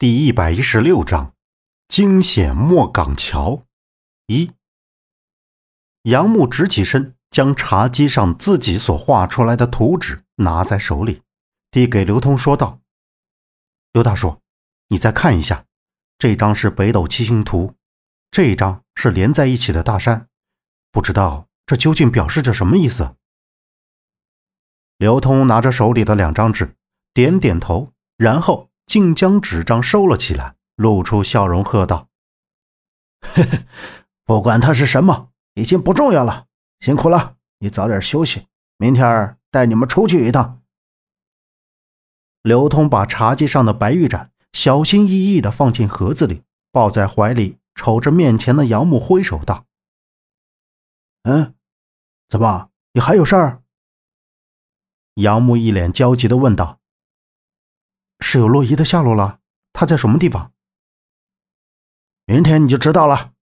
第一百一十六章，惊险莫港桥。一，杨木直起身，将茶几上自己所画出来的图纸拿在手里，递给刘通，说道：“刘大叔，你再看一下，这张是北斗七星图，这一张是连在一起的大山，不知道这究竟表示着什么意思？”刘通拿着手里的两张纸，点点头，然后。竟将纸张收了起来，露出笑容，喝道：“嘿嘿，不管它是什么，已经不重要了。辛苦了，你早点休息，明天带你们出去一趟。”刘通把茶几上的白玉盏小心翼翼地放进盒子里，抱在怀里，瞅着面前的杨木，挥手道：“嗯，怎么，你还有事儿？”杨木一脸焦急地问道。是有洛伊的下落了，他在什么地方？明天你就知道了。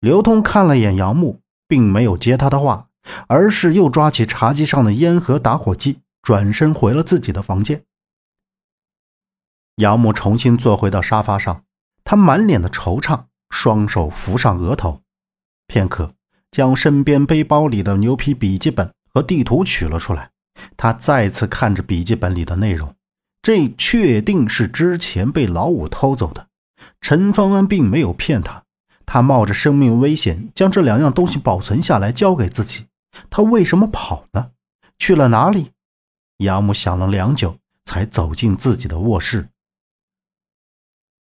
刘通看了眼杨木，并没有接他的话，而是又抓起茶几上的烟和打火机，转身回了自己的房间。杨木重新坐回到沙发上，他满脸的惆怅，双手扶上额头，片刻，将身边背包里的牛皮笔记本和地图取了出来。他再次看着笔记本里的内容。这确定是之前被老五偷走的。陈方安并没有骗他，他冒着生命危险将这两样东西保存下来交给自己。他为什么跑呢？去了哪里？杨木想了良久，才走进自己的卧室。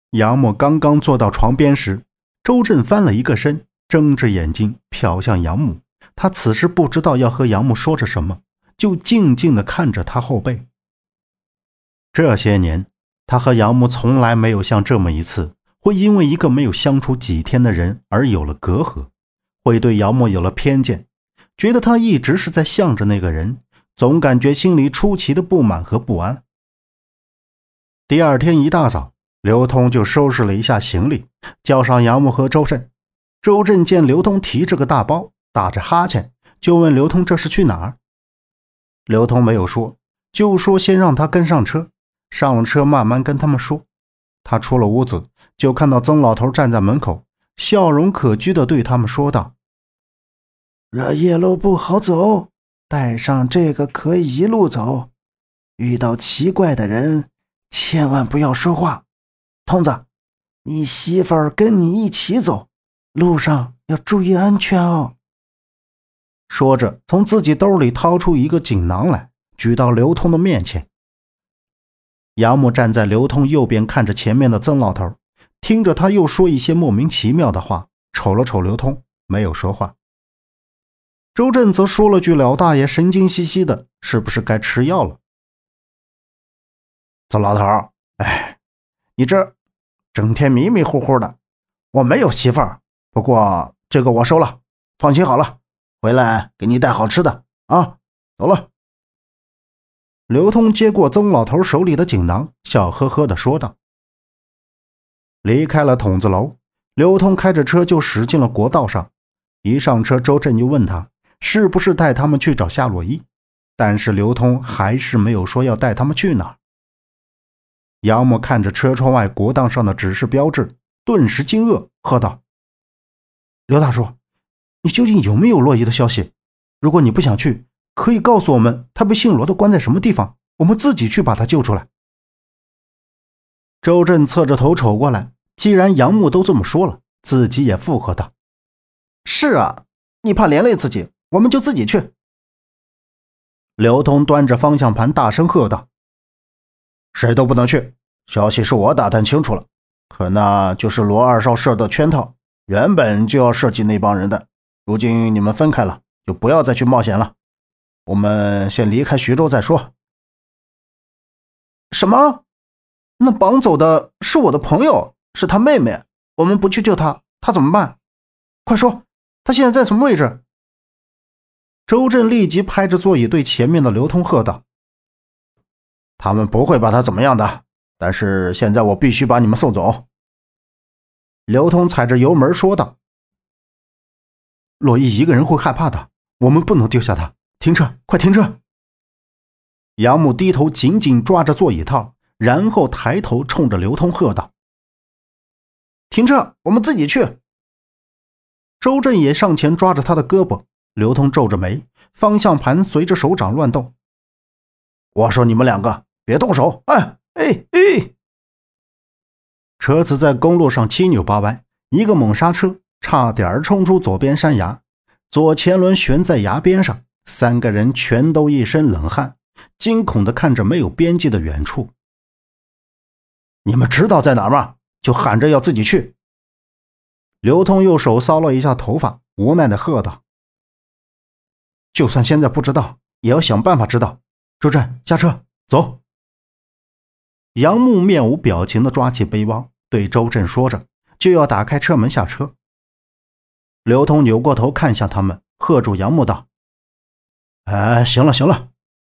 杨木刚刚坐到床边时，周震翻了一个身，睁着眼睛瞟向杨木。他此时不知道要和杨木说着什么，就静静地看着他后背。这些年，他和杨木从来没有像这么一次，会因为一个没有相处几天的人而有了隔阂，会对杨木有了偏见，觉得他一直是在向着那个人，总感觉心里出奇的不满和不安。第二天一大早，刘通就收拾了一下行李，叫上杨木和周震。周震见刘通提着个大包，打着哈欠，就问刘通这是去哪儿。刘通没有说，就说先让他跟上车。上了车，慢慢跟他们说。他出了屋子，就看到曾老头站在门口，笑容可掬地对他们说道：“这夜路不好走，带上这个可以一路走。遇到奇怪的人，千万不要说话。童子，你媳妇儿跟你一起走，路上要注意安全哦。”说着，从自己兜里掏出一个锦囊来，举到刘通的面前。杨木站在刘通右边，看着前面的曾老头，听着他又说一些莫名其妙的话，瞅了瞅刘通，没有说话。周震则说了句：“老大爷神经兮兮的，是不是该吃药了？”曾老头，哎，你这整天迷迷糊糊的。我没有媳妇儿，不过这个我收了，放心好了，回来给你带好吃的啊。走了。刘通接过曾老头手里的锦囊，笑呵呵地说道：“离开了筒子楼，刘通开着车就驶进了国道上。一上车，周震就问他是不是带他们去找夏洛伊，但是刘通还是没有说要带他们去哪儿。”杨默看着车窗外国道上的指示标志，顿时惊愕，喝道：“刘大叔，你究竟有没有洛伊的消息？如果你不想去。”可以告诉我们他被姓罗的关在什么地方，我们自己去把他救出来。周震侧着头瞅过来，既然杨木都这么说了，自己也附和道：“是啊，你怕连累自己，我们就自己去。”刘通端着方向盘，大声喝道：“谁都不能去！消息是我打探清楚了，可那就是罗二少设的圈套，原本就要设计那帮人的。如今你们分开了，就不要再去冒险了。”我们先离开徐州再说。什么？那绑走的是我的朋友，是他妹妹。我们不去救他，他怎么办？快说，他现在在什么位置？周震立即拍着座椅对前面的刘通喝道：“他们不会把他怎么样的，但是现在我必须把你们送走。”刘通踩着油门说道：“洛伊一个人会害怕的，我们不能丢下他。”停车！快停车！杨木低头紧紧抓着座椅套，然后抬头冲着刘通喝道：“停车，我们自己去。”周震也上前抓着他的胳膊。刘通皱着眉，方向盘随着手掌乱动。我说：“你们两个别动手！”哎哎哎！车子在公路上七扭八歪，一个猛刹车，差点冲出左边山崖，左前轮悬在崖边上。三个人全都一身冷汗，惊恐地看着没有边际的远处。你们知道在哪吗？就喊着要自己去。刘通用手搔了一下头发，无奈地喝道：“就算现在不知道，也要想办法知道。”周震，下车，走。杨木面无表情地抓起背包，对周震说着，就要打开车门下车。刘通扭过头看向他们，喝住杨木道。哎，行了行了，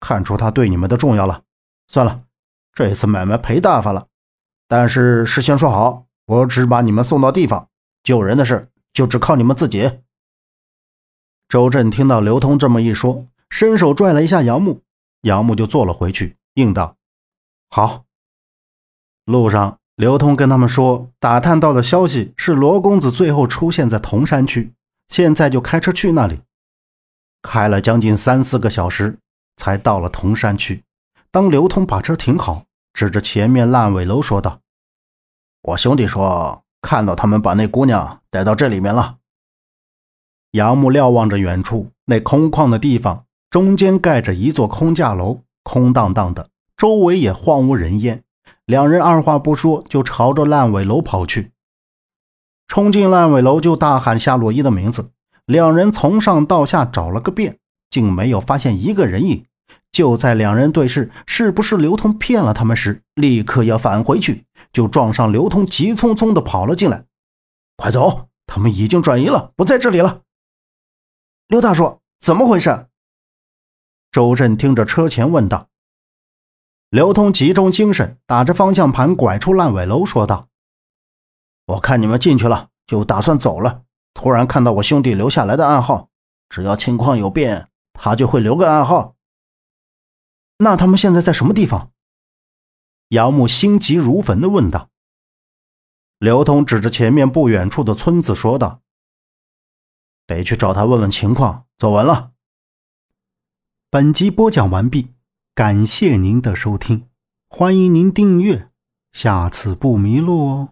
看出他对你们的重要了。算了，这次买卖赔大发了。但是事先说好，我只把你们送到地方，救人的事就只靠你们自己。周震听到刘通这么一说，伸手拽了一下杨木，杨木就坐了回去，应道：“好。”路上，刘通跟他们说，打探到的消息是罗公子最后出现在铜山区，现在就开车去那里。开了将近三四个小时，才到了铜山区。当刘通把车停好，指着前面烂尾楼说道：“我兄弟说看到他们把那姑娘带到这里面了。”杨木瞭望着远处那空旷的地方，中间盖着一座空架楼，空荡荡的，周围也荒无人烟。两人二话不说，就朝着烂尾楼跑去。冲进烂尾楼，就大喊夏洛伊的名字。两人从上到下找了个遍，竟没有发现一个人影。就在两人对视是不是刘通骗了他们时，立刻要返回去，就撞上刘通急匆匆地跑了进来。快走，他们已经转移了，不在这里了。刘大叔，怎么回事？周震听着车前问道。刘通集中精神，打着方向盘拐出烂尾楼，说道：“我看你们进去了，就打算走了。”突然看到我兄弟留下来的暗号，只要情况有变，他就会留个暗号。那他们现在在什么地方？姚木心急如焚地问道。刘通指着前面不远处的村子说道：“得去找他问问情况。”走完了。本集播讲完毕，感谢您的收听，欢迎您订阅，下次不迷路哦。